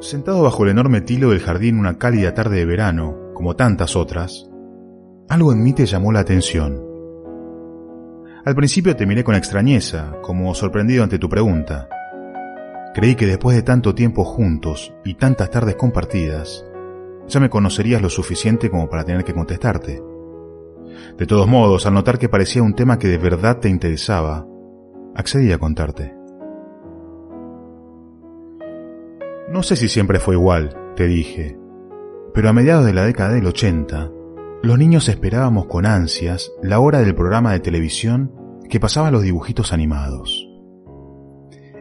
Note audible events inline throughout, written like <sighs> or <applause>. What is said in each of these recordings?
Sentado bajo el enorme tilo del jardín una cálida tarde de verano, como tantas otras, algo en mí te llamó la atención. Al principio te miré con extrañeza, como sorprendido ante tu pregunta. Creí que después de tanto tiempo juntos y tantas tardes compartidas, ya me conocerías lo suficiente como para tener que contestarte. De todos modos, al notar que parecía un tema que de verdad te interesaba, accedí a contarte. No sé si siempre fue igual, te dije, pero a mediados de la década del 80, los niños esperábamos con ansias la hora del programa de televisión que pasaba los dibujitos animados.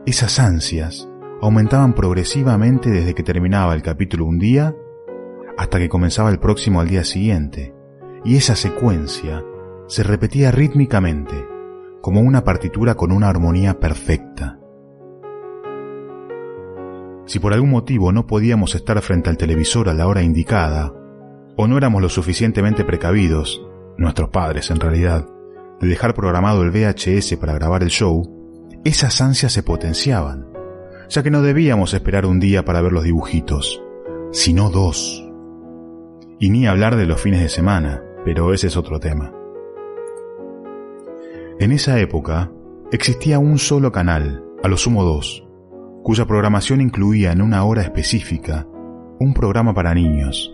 Esas ansias aumentaban progresivamente desde que terminaba el capítulo un día hasta que comenzaba el próximo al día siguiente, y esa secuencia se repetía rítmicamente, como una partitura con una armonía perfecta. Si por algún motivo no podíamos estar frente al televisor a la hora indicada, o no éramos lo suficientemente precavidos, nuestros padres en realidad, de dejar programado el VHS para grabar el show, esas ansias se potenciaban, ya que no debíamos esperar un día para ver los dibujitos, sino dos. Y ni hablar de los fines de semana, pero ese es otro tema. En esa época existía un solo canal, a lo sumo dos, cuya programación incluía en una hora específica un programa para niños,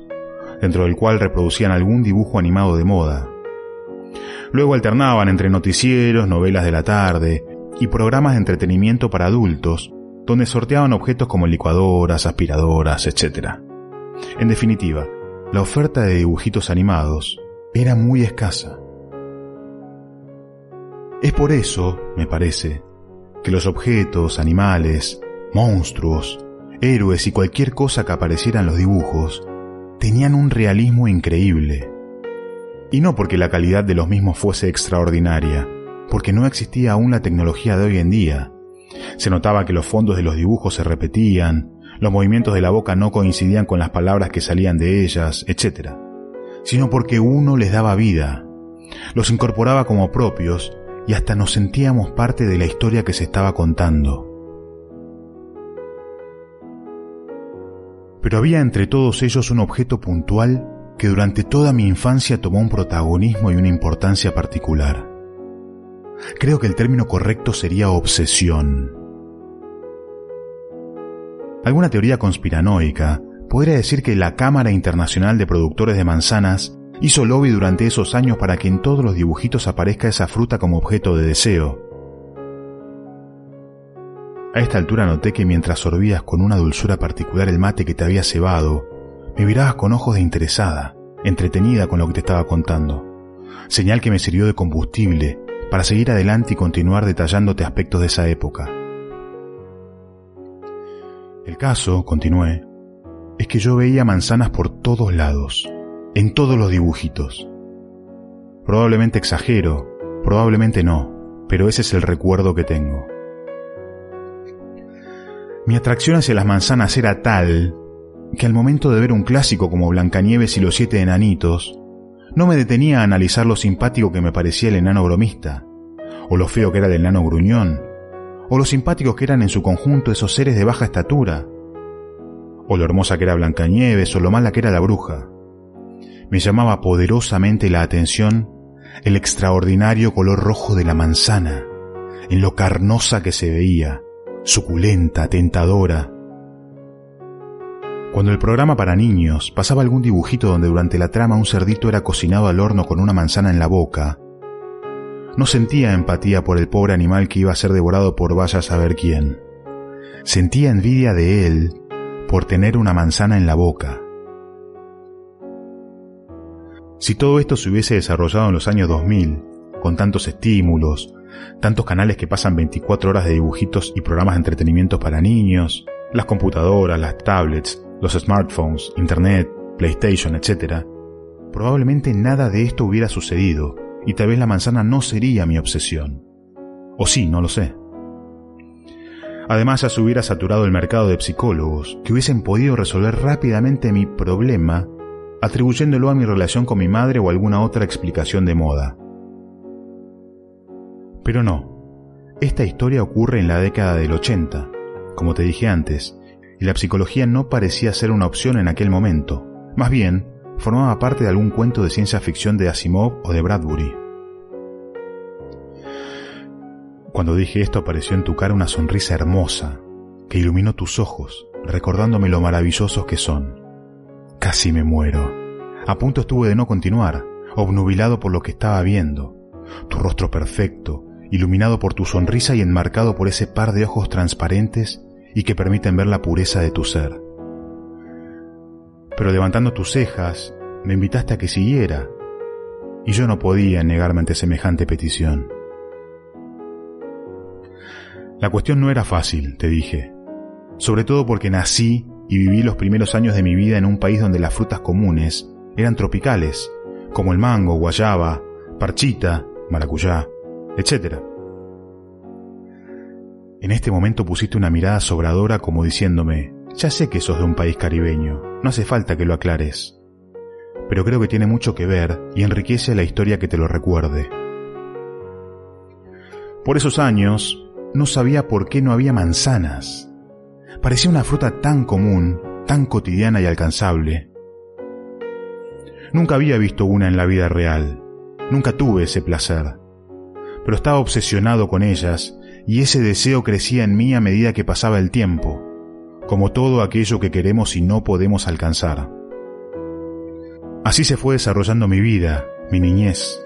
dentro del cual reproducían algún dibujo animado de moda. Luego alternaban entre noticieros, novelas de la tarde y programas de entretenimiento para adultos, donde sorteaban objetos como licuadoras, aspiradoras, etc. En definitiva, la oferta de dibujitos animados era muy escasa. Es por eso, me parece, que los objetos, animales, monstruos, héroes y cualquier cosa que apareciera en los dibujos tenían un realismo increíble. Y no porque la calidad de los mismos fuese extraordinaria, porque no existía aún la tecnología de hoy en día. Se notaba que los fondos de los dibujos se repetían, los movimientos de la boca no coincidían con las palabras que salían de ellas, etc. Sino porque uno les daba vida, los incorporaba como propios y hasta nos sentíamos parte de la historia que se estaba contando. Pero había entre todos ellos un objeto puntual que durante toda mi infancia tomó un protagonismo y una importancia particular. Creo que el término correcto sería obsesión. Alguna teoría conspiranoica podría decir que la Cámara Internacional de Productores de Manzanas hizo lobby durante esos años para que en todos los dibujitos aparezca esa fruta como objeto de deseo, a esta altura noté que mientras sorbías con una dulzura particular el mate que te había cebado, me mirabas con ojos de interesada, entretenida con lo que te estaba contando. Señal que me sirvió de combustible para seguir adelante y continuar detallándote aspectos de esa época. El caso, continué, es que yo veía manzanas por todos lados, en todos los dibujitos. Probablemente exagero, probablemente no, pero ese es el recuerdo que tengo. Mi atracción hacia las manzanas era tal que al momento de ver un clásico como Blancanieves y los siete enanitos, no me detenía a analizar lo simpático que me parecía el enano bromista, o lo feo que era el enano gruñón, o lo simpáticos que eran en su conjunto esos seres de baja estatura, o lo hermosa que era Blancanieves, o lo mala que era la bruja. Me llamaba poderosamente la atención el extraordinario color rojo de la manzana, en lo carnosa que se veía, suculenta, tentadora. Cuando el programa para niños pasaba algún dibujito donde durante la trama un cerdito era cocinado al horno con una manzana en la boca, no sentía empatía por el pobre animal que iba a ser devorado por vaya a saber quién. Sentía envidia de él por tener una manzana en la boca. Si todo esto se hubiese desarrollado en los años 2000, con tantos estímulos, tantos canales que pasan 24 horas de dibujitos y programas de entretenimiento para niños, las computadoras, las tablets, los smartphones, internet, PlayStation, etc., probablemente nada de esto hubiera sucedido y tal vez la manzana no sería mi obsesión. O sí, no lo sé. Además, ya se hubiera saturado el mercado de psicólogos que hubiesen podido resolver rápidamente mi problema atribuyéndolo a mi relación con mi madre o alguna otra explicación de moda. Pero no, esta historia ocurre en la década del 80, como te dije antes, y la psicología no parecía ser una opción en aquel momento, más bien formaba parte de algún cuento de ciencia ficción de Asimov o de Bradbury. Cuando dije esto apareció en tu cara una sonrisa hermosa que iluminó tus ojos, recordándome lo maravillosos que son. Casi me muero. A punto estuve de no continuar, obnubilado por lo que estaba viendo. Tu rostro perfecto, iluminado por tu sonrisa y enmarcado por ese par de ojos transparentes y que permiten ver la pureza de tu ser. Pero levantando tus cejas, me invitaste a que siguiera, y yo no podía negarme ante semejante petición. La cuestión no era fácil, te dije, sobre todo porque nací y viví los primeros años de mi vida en un país donde las frutas comunes eran tropicales, como el mango, guayaba, parchita, maracuyá, etc. En este momento pusiste una mirada sobradora como diciéndome, ya sé que sos de un país caribeño, no hace falta que lo aclares. Pero creo que tiene mucho que ver y enriquece la historia que te lo recuerde. Por esos años, no sabía por qué no había manzanas. Parecía una fruta tan común, tan cotidiana y alcanzable. Nunca había visto una en la vida real, nunca tuve ese placer, pero estaba obsesionado con ellas y ese deseo crecía en mí a medida que pasaba el tiempo, como todo aquello que queremos y no podemos alcanzar. Así se fue desarrollando mi vida, mi niñez.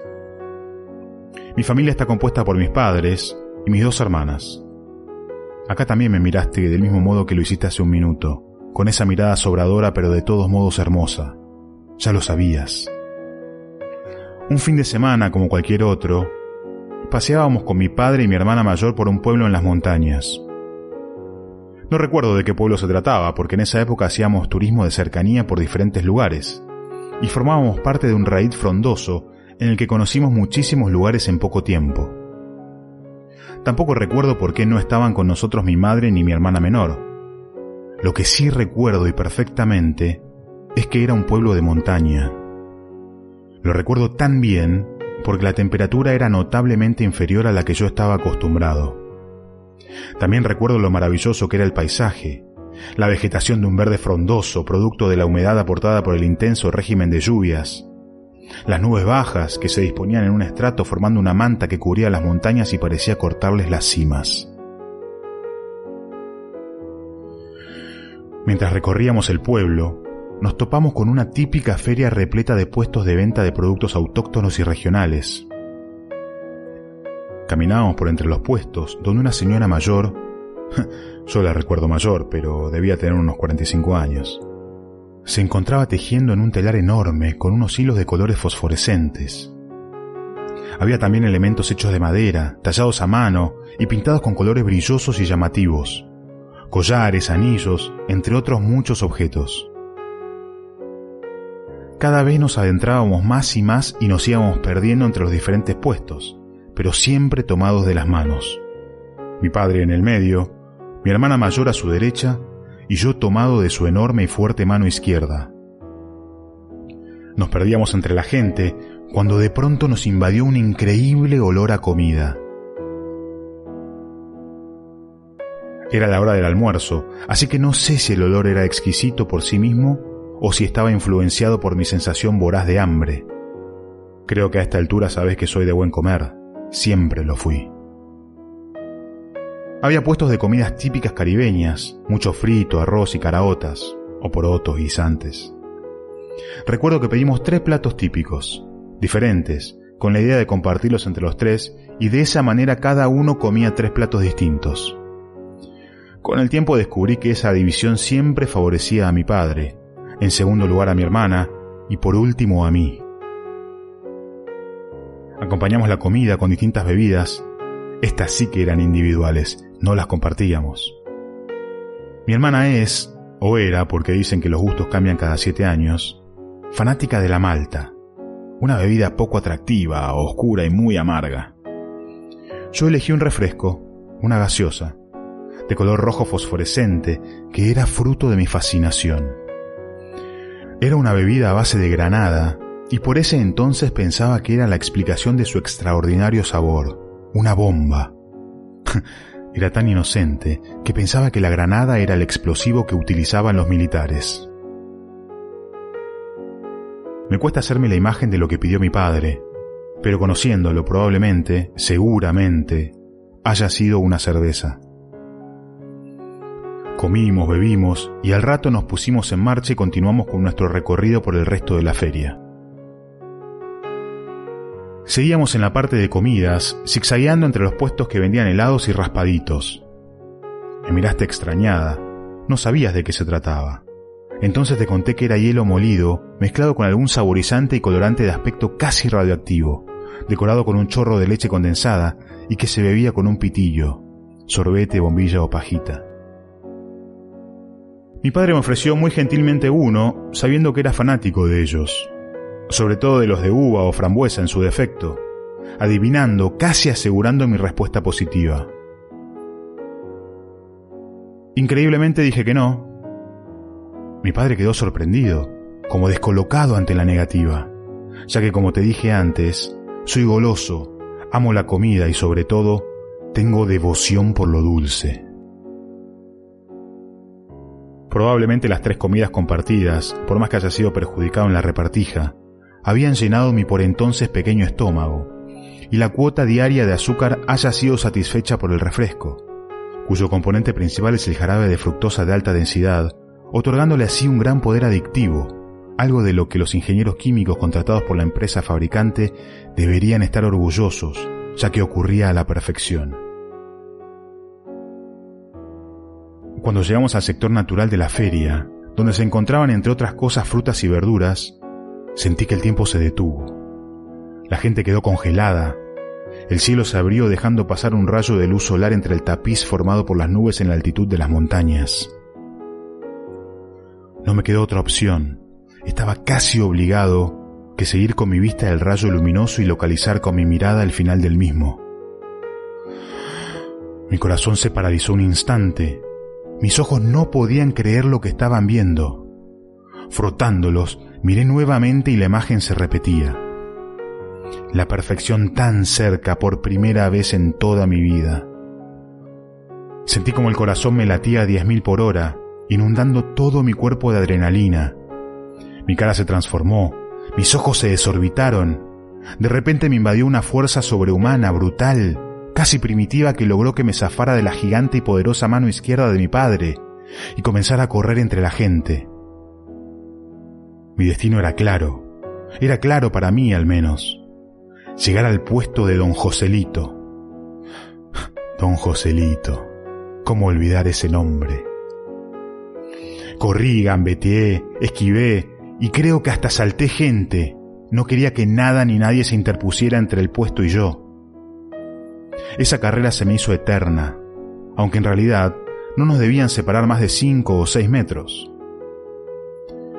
Mi familia está compuesta por mis padres y mis dos hermanas. Acá también me miraste del mismo modo que lo hiciste hace un minuto, con esa mirada sobradora pero de todos modos hermosa. Ya lo sabías. Un fin de semana, como cualquier otro, paseábamos con mi padre y mi hermana mayor por un pueblo en las montañas. No recuerdo de qué pueblo se trataba, porque en esa época hacíamos turismo de cercanía por diferentes lugares, y formábamos parte de un raíz frondoso en el que conocimos muchísimos lugares en poco tiempo. Tampoco recuerdo por qué no estaban con nosotros mi madre ni mi hermana menor. Lo que sí recuerdo y perfectamente es que era un pueblo de montaña. Lo recuerdo tan bien porque la temperatura era notablemente inferior a la que yo estaba acostumbrado. También recuerdo lo maravilloso que era el paisaje, la vegetación de un verde frondoso, producto de la humedad aportada por el intenso régimen de lluvias, las nubes bajas que se disponían en un estrato formando una manta que cubría las montañas y parecía cortarles las cimas. Mientras recorríamos el pueblo, nos topamos con una típica feria repleta de puestos de venta de productos autóctonos y regionales. Caminábamos por entre los puestos, donde una señora mayor, <laughs> yo la recuerdo mayor, pero debía tener unos 45 años, se encontraba tejiendo en un telar enorme con unos hilos de colores fosforescentes. Había también elementos hechos de madera, tallados a mano y pintados con colores brillosos y llamativos, collares, anillos, entre otros muchos objetos. Cada vez nos adentrábamos más y más y nos íbamos perdiendo entre los diferentes puestos, pero siempre tomados de las manos. Mi padre en el medio, mi hermana mayor a su derecha y yo tomado de su enorme y fuerte mano izquierda. Nos perdíamos entre la gente cuando de pronto nos invadió un increíble olor a comida. Era la hora del almuerzo, así que no sé si el olor era exquisito por sí mismo o si estaba influenciado por mi sensación voraz de hambre. Creo que a esta altura sabes que soy de buen comer, siempre lo fui. Había puestos de comidas típicas caribeñas, mucho frito, arroz y caraotas, o porotos, guisantes. Recuerdo que pedimos tres platos típicos, diferentes, con la idea de compartirlos entre los tres, y de esa manera cada uno comía tres platos distintos. Con el tiempo descubrí que esa división siempre favorecía a mi padre, en segundo lugar a mi hermana, y por último a mí. Acompañamos la comida con distintas bebidas, estas sí que eran individuales, no las compartíamos. Mi hermana es, o era, porque dicen que los gustos cambian cada siete años, fanática de la malta, una bebida poco atractiva, oscura y muy amarga. Yo elegí un refresco, una gaseosa, de color rojo fosforescente, que era fruto de mi fascinación. Era una bebida a base de granada, y por ese entonces pensaba que era la explicación de su extraordinario sabor, una bomba. <laughs> era tan inocente que pensaba que la granada era el explosivo que utilizaban los militares. Me cuesta hacerme la imagen de lo que pidió mi padre, pero conociéndolo probablemente, seguramente, haya sido una cerveza. Comimos, bebimos y al rato nos pusimos en marcha y continuamos con nuestro recorrido por el resto de la feria. Seguíamos en la parte de comidas, zigzagueando entre los puestos que vendían helados y raspaditos. Me miraste extrañada, no sabías de qué se trataba. Entonces te conté que era hielo molido, mezclado con algún saborizante y colorante de aspecto casi radioactivo, decorado con un chorro de leche condensada y que se bebía con un pitillo, sorbete, bombilla o pajita. Mi padre me ofreció muy gentilmente uno, sabiendo que era fanático de ellos, sobre todo de los de uva o frambuesa en su defecto, adivinando, casi asegurando mi respuesta positiva. Increíblemente dije que no. Mi padre quedó sorprendido, como descolocado ante la negativa, ya que como te dije antes, soy goloso, amo la comida y sobre todo, tengo devoción por lo dulce. Probablemente las tres comidas compartidas, por más que haya sido perjudicado en la repartija, habían llenado mi por entonces pequeño estómago, y la cuota diaria de azúcar haya sido satisfecha por el refresco, cuyo componente principal es el jarabe de fructosa de alta densidad, otorgándole así un gran poder adictivo, algo de lo que los ingenieros químicos contratados por la empresa fabricante deberían estar orgullosos, ya que ocurría a la perfección. Cuando llegamos al sector natural de la feria, donde se encontraban entre otras cosas frutas y verduras, sentí que el tiempo se detuvo. La gente quedó congelada. El cielo se abrió dejando pasar un rayo de luz solar entre el tapiz formado por las nubes en la altitud de las montañas. No me quedó otra opción. Estaba casi obligado que seguir con mi vista el rayo luminoso y localizar con mi mirada el final del mismo. Mi corazón se paralizó un instante mis ojos no podían creer lo que estaban viendo. Frotándolos, miré nuevamente y la imagen se repetía. La perfección tan cerca por primera vez en toda mi vida. Sentí como el corazón me latía a diez mil por hora, inundando todo mi cuerpo de adrenalina. Mi cara se transformó, mis ojos se desorbitaron. De repente me invadió una fuerza sobrehumana, brutal, casi primitiva que logró que me zafara de la gigante y poderosa mano izquierda de mi padre y comenzara a correr entre la gente. Mi destino era claro, era claro para mí al menos, llegar al puesto de don Joselito. <sighs> Don Joselito, ¿cómo olvidar ese nombre? Corrí, gambeteé, esquivé y creo que hasta salté gente. No quería que nada ni nadie se interpusiera entre el puesto y yo. Esa carrera se me hizo eterna, aunque en realidad no nos debían separar más de cinco o seis metros.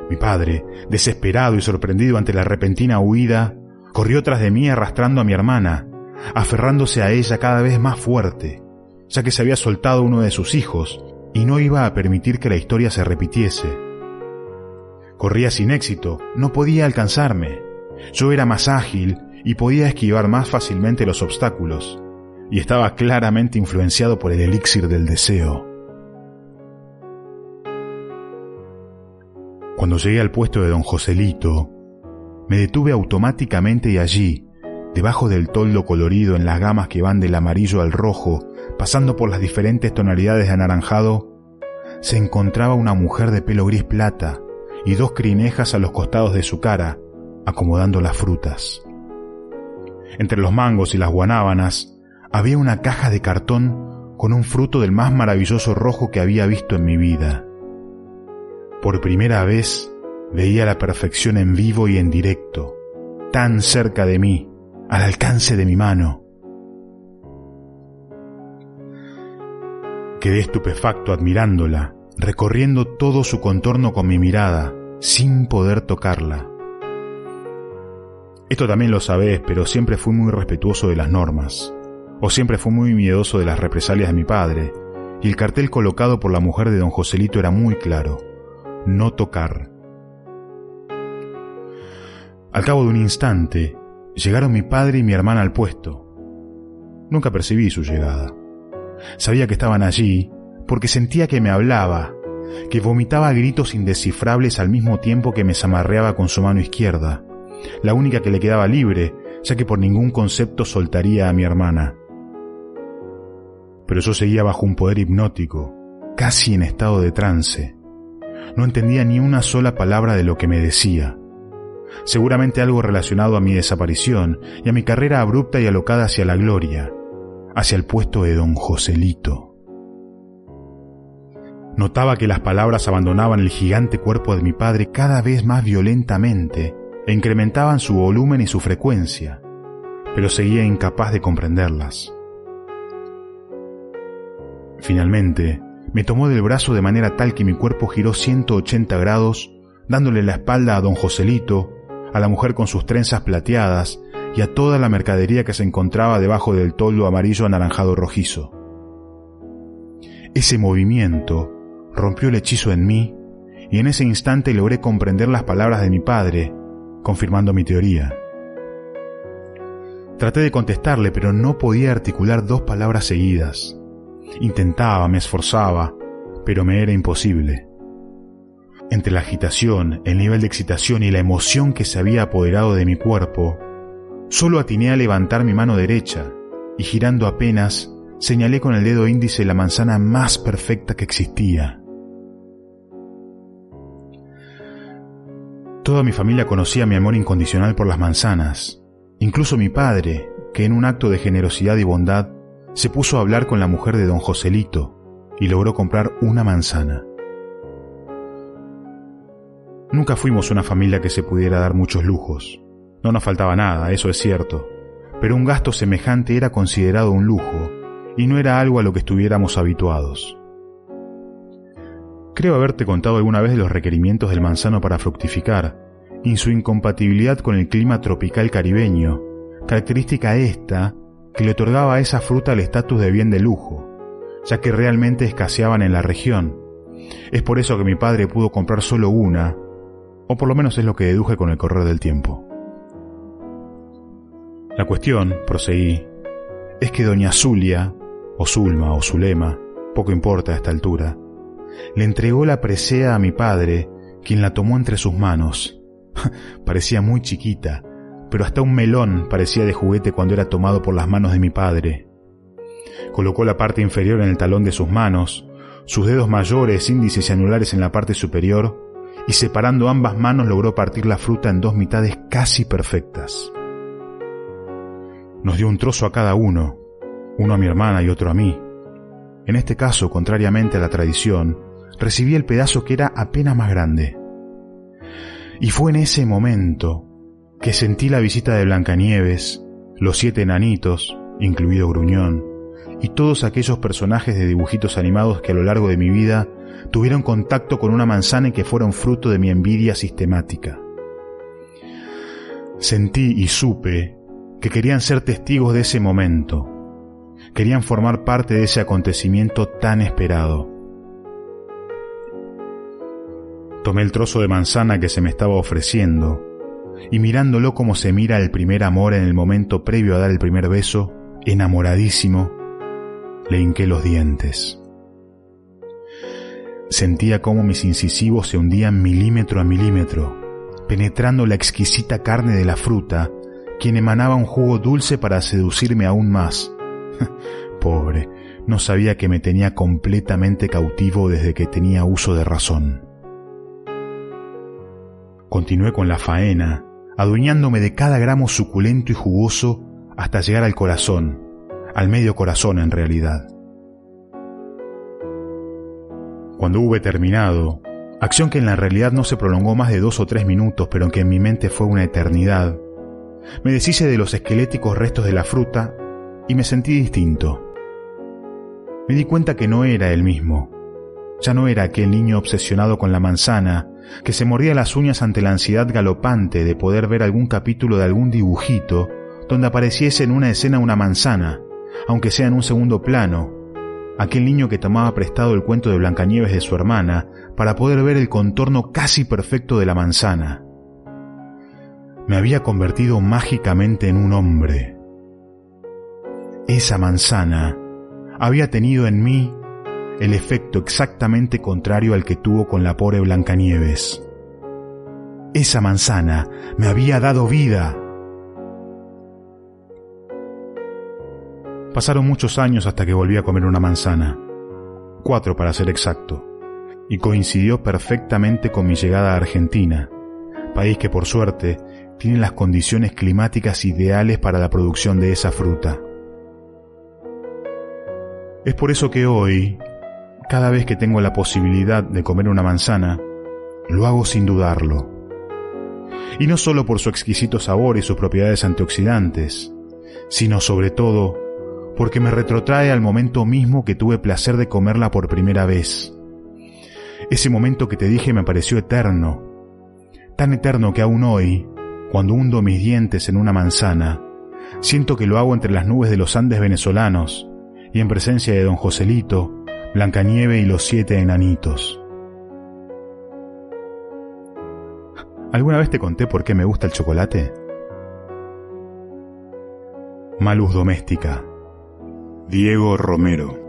Mi padre, desesperado y sorprendido ante la repentina huida, corrió tras de mí arrastrando a mi hermana, aferrándose a ella cada vez más fuerte, ya que se había soltado uno de sus hijos y no iba a permitir que la historia se repitiese. Corría sin éxito, no podía alcanzarme. Yo era más ágil y podía esquivar más fácilmente los obstáculos, y estaba claramente influenciado por el elixir del deseo. Cuando llegué al puesto de don Joselito, me detuve automáticamente y allí, debajo del toldo colorido en las gamas que van del amarillo al rojo, pasando por las diferentes tonalidades de anaranjado, se encontraba una mujer de pelo gris plata y dos crinejas a los costados de su cara, acomodando las frutas. Entre los mangos y las guanábanas había una caja de cartón con un fruto del más maravilloso rojo que había visto en mi vida. Por primera vez veía la perfección en vivo y en directo, tan cerca de mí, al alcance de mi mano. Quedé estupefacto admirándola, recorriendo todo su contorno con mi mirada, sin poder tocarla. Esto también lo sabés, pero siempre fui muy respetuoso de las normas o siempre fui muy miedoso de las represalias de mi padre, y el cartel colocado por la mujer de don Joselito era muy claro. No tocar. Al cabo de un instante, llegaron mi padre y mi hermana al puesto. Nunca percibí su llegada. Sabía que estaban allí porque sentía que me hablaba, que vomitaba gritos indescifrables al mismo tiempo que me zamarreaba con su mano izquierda, la única que le quedaba libre, ya que por ningún concepto soltaría a mi hermana. Pero yo seguía bajo un poder hipnótico, casi en estado de trance. No entendía ni una sola palabra de lo que me decía. Seguramente algo relacionado a mi desaparición y a mi carrera abrupta y alocada hacia la gloria, hacia el puesto de don Joselito. Notaba que las palabras abandonaban el gigante cuerpo de mi padre cada vez más violentamente e incrementaban su volumen y su frecuencia, pero seguía incapaz de comprenderlas. Finalmente, me tomó del brazo de manera tal que mi cuerpo giró 180 grados, dándole la espalda a don Joselito, a la mujer con sus trenzas plateadas y a toda la mercadería que se encontraba debajo del toldo amarillo anaranjado rojizo. Ese movimiento rompió el hechizo en mí y en ese instante logré comprender las palabras de mi padre, confirmando mi teoría. Traté de contestarle, pero no podía articular dos palabras seguidas. Intentaba, me esforzaba, pero me era imposible. Entre la agitación, el nivel de excitación y la emoción que se había apoderado de mi cuerpo, solo atiné a levantar mi mano derecha y girando apenas, señalé con el dedo índice la manzana más perfecta que existía. Toda mi familia conocía mi amor incondicional por las manzanas. Incluso mi padre, que en un acto de generosidad y bondad se puso a hablar con la mujer de don Joselito y logró comprar una manzana. Nunca fuimos una familia que se pudiera dar muchos lujos. No nos faltaba nada, eso es cierto, pero un gasto semejante era considerado un lujo y no era algo a lo que estuviéramos habituados. Creo haberte contado alguna vez de los requerimientos del manzano para fructificar y su incompatibilidad con el clima tropical caribeño, característica esta que le otorgaba a esa fruta el estatus de bien de lujo, ya que realmente escaseaban en la región. Es por eso que mi padre pudo comprar solo una, o por lo menos es lo que deduje con el correr del tiempo. La cuestión, proseguí, es que doña Zulia, o Zulma, o Zulema, poco importa a esta altura, le entregó la presea a mi padre, quien la tomó entre sus manos. <laughs> parecía muy chiquita, pero hasta un melón parecía de juguete cuando era tomado por las manos de mi padre. Colocó la parte inferior en el talón de sus manos, sus dedos mayores, índices y anulares en la parte superior, y separando ambas manos logró partir la fruta en dos mitades casi perfectas. Nos dio un trozo a cada uno, uno a mi hermana y otro a mí. En este caso, contrariamente a la tradición, recibí el pedazo que era apenas más grande. Y fue en ese momento que sentí la visita de Blancanieves, los siete enanitos, incluido Gruñón, y todos aquellos personajes de dibujitos animados que a lo largo de mi vida tuvieron contacto con una manzana y que fueron fruto de mi envidia sistemática. Sentí y supe que querían ser testigos de ese momento, querían formar parte de ese acontecimiento tan esperado. Tomé el trozo de manzana que se me estaba ofreciendo y mirándolo como se mira el primer amor en el momento previo a dar el primer beso, enamoradísimo, le hinqué los dientes. Sentía cómo mis incisivos se hundían milímetro a milímetro, penetrando la exquisita carne de la fruta, quien emanaba un jugo dulce para seducirme aún más. <laughs> Pobre, no sabía que me tenía completamente cautivo desde que tenía uso de razón. Continué con la faena, adueñándome de cada gramo suculento y jugoso hasta llegar al corazón, al medio corazón en realidad. Cuando hube terminado, acción que en la realidad no se prolongó más de dos o tres minutos, pero que en mi mente fue una eternidad, me deshice de los esqueléticos restos de la fruta y me sentí distinto. Me di cuenta que no era el mismo. Ya no era aquel niño obsesionado con la manzana que se mordía las uñas ante la ansiedad galopante de poder ver algún capítulo de algún dibujito donde apareciese en una escena una manzana, aunque sea en un segundo plano, aquel niño que tomaba prestado el cuento de Blancanieves de su hermana para poder ver el contorno casi perfecto de la manzana. Me había convertido mágicamente en un hombre. Esa manzana había tenido en mí el efecto exactamente contrario al que tuvo con la pobre Blancanieves. Esa manzana me había dado vida. Pasaron muchos años hasta que volví a comer una manzana, cuatro para ser exacto, y coincidió perfectamente con mi llegada a Argentina, país que por suerte tiene las condiciones climáticas ideales para la producción de esa fruta. Es por eso que hoy, cada vez que tengo la posibilidad de comer una manzana, lo hago sin dudarlo. Y no solo por su exquisito sabor y sus propiedades antioxidantes, sino sobre todo porque me retrotrae al momento mismo que tuve placer de comerla por primera vez. Ese momento que te dije me pareció eterno, tan eterno que aún hoy, cuando hundo mis dientes en una manzana, siento que lo hago entre las nubes de los Andes venezolanos y en presencia de don Joselito, Blancanieve y los siete enanitos. ¿Alguna vez te conté por qué me gusta el chocolate? Malus Doméstica. Diego Romero.